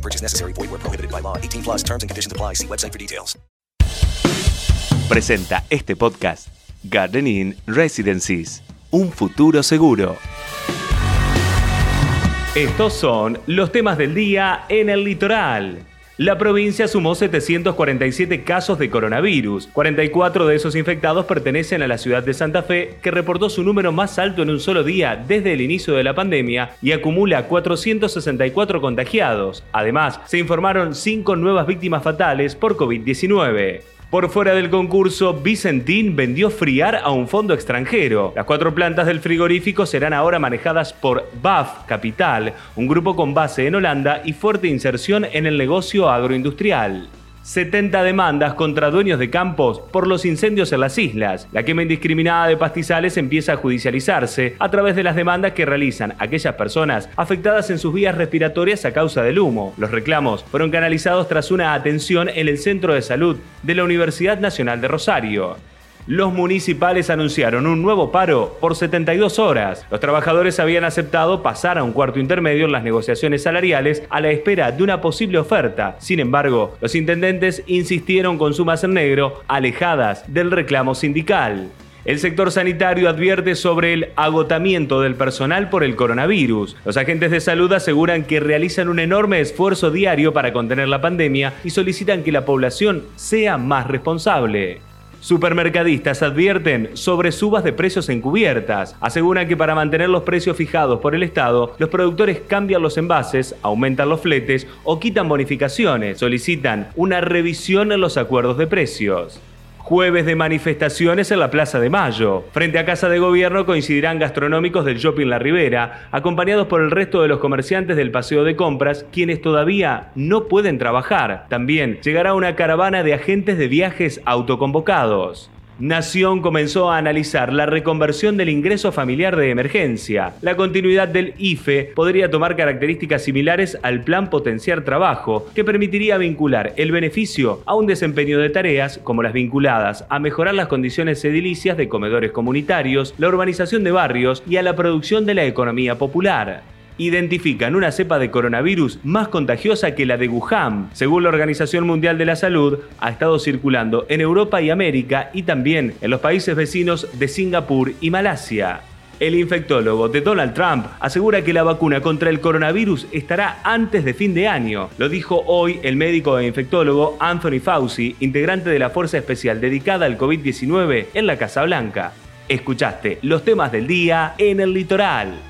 Purchase necessary. Void where prohibited by law. 18 plus terms and conditions apply. See website for details. Presenta este podcast Gardening Residencies. Un futuro seguro. Estos son los temas del día en el litoral. La provincia sumó 747 casos de coronavirus. 44 de esos infectados pertenecen a la ciudad de Santa Fe, que reportó su número más alto en un solo día desde el inicio de la pandemia y acumula 464 contagiados. Además, se informaron 5 nuevas víctimas fatales por COVID-19. Por fuera del concurso, Vicentín vendió friar a un fondo extranjero. Las cuatro plantas del frigorífico serán ahora manejadas por BAF Capital, un grupo con base en Holanda y fuerte inserción en el negocio agroindustrial. 70 demandas contra dueños de campos por los incendios en las islas. La quema indiscriminada de pastizales empieza a judicializarse a través de las demandas que realizan aquellas personas afectadas en sus vías respiratorias a causa del humo. Los reclamos fueron canalizados tras una atención en el Centro de Salud de la Universidad Nacional de Rosario. Los municipales anunciaron un nuevo paro por 72 horas. Los trabajadores habían aceptado pasar a un cuarto intermedio en las negociaciones salariales a la espera de una posible oferta. Sin embargo, los intendentes insistieron con sumas en negro alejadas del reclamo sindical. El sector sanitario advierte sobre el agotamiento del personal por el coronavirus. Los agentes de salud aseguran que realizan un enorme esfuerzo diario para contener la pandemia y solicitan que la población sea más responsable. Supermercadistas advierten sobre subas de precios encubiertas. Aseguran que para mantener los precios fijados por el Estado, los productores cambian los envases, aumentan los fletes o quitan bonificaciones. Solicitan una revisión en los acuerdos de precios. Jueves de manifestaciones en la Plaza de Mayo. Frente a Casa de Gobierno coincidirán gastronómicos del Shopping La Ribera, acompañados por el resto de los comerciantes del Paseo de Compras, quienes todavía no pueden trabajar. También llegará una caravana de agentes de viajes autoconvocados. Nación comenzó a analizar la reconversión del ingreso familiar de emergencia. La continuidad del IFE podría tomar características similares al Plan Potenciar Trabajo, que permitiría vincular el beneficio a un desempeño de tareas como las vinculadas a mejorar las condiciones edilicias de comedores comunitarios, la urbanización de barrios y a la producción de la economía popular identifican una cepa de coronavirus más contagiosa que la de Wuhan. Según la Organización Mundial de la Salud, ha estado circulando en Europa y América y también en los países vecinos de Singapur y Malasia. El infectólogo de Donald Trump asegura que la vacuna contra el coronavirus estará antes de fin de año. Lo dijo hoy el médico e infectólogo Anthony Fauci, integrante de la Fuerza Especial dedicada al COVID-19 en la Casa Blanca. Escuchaste los temas del día en el litoral.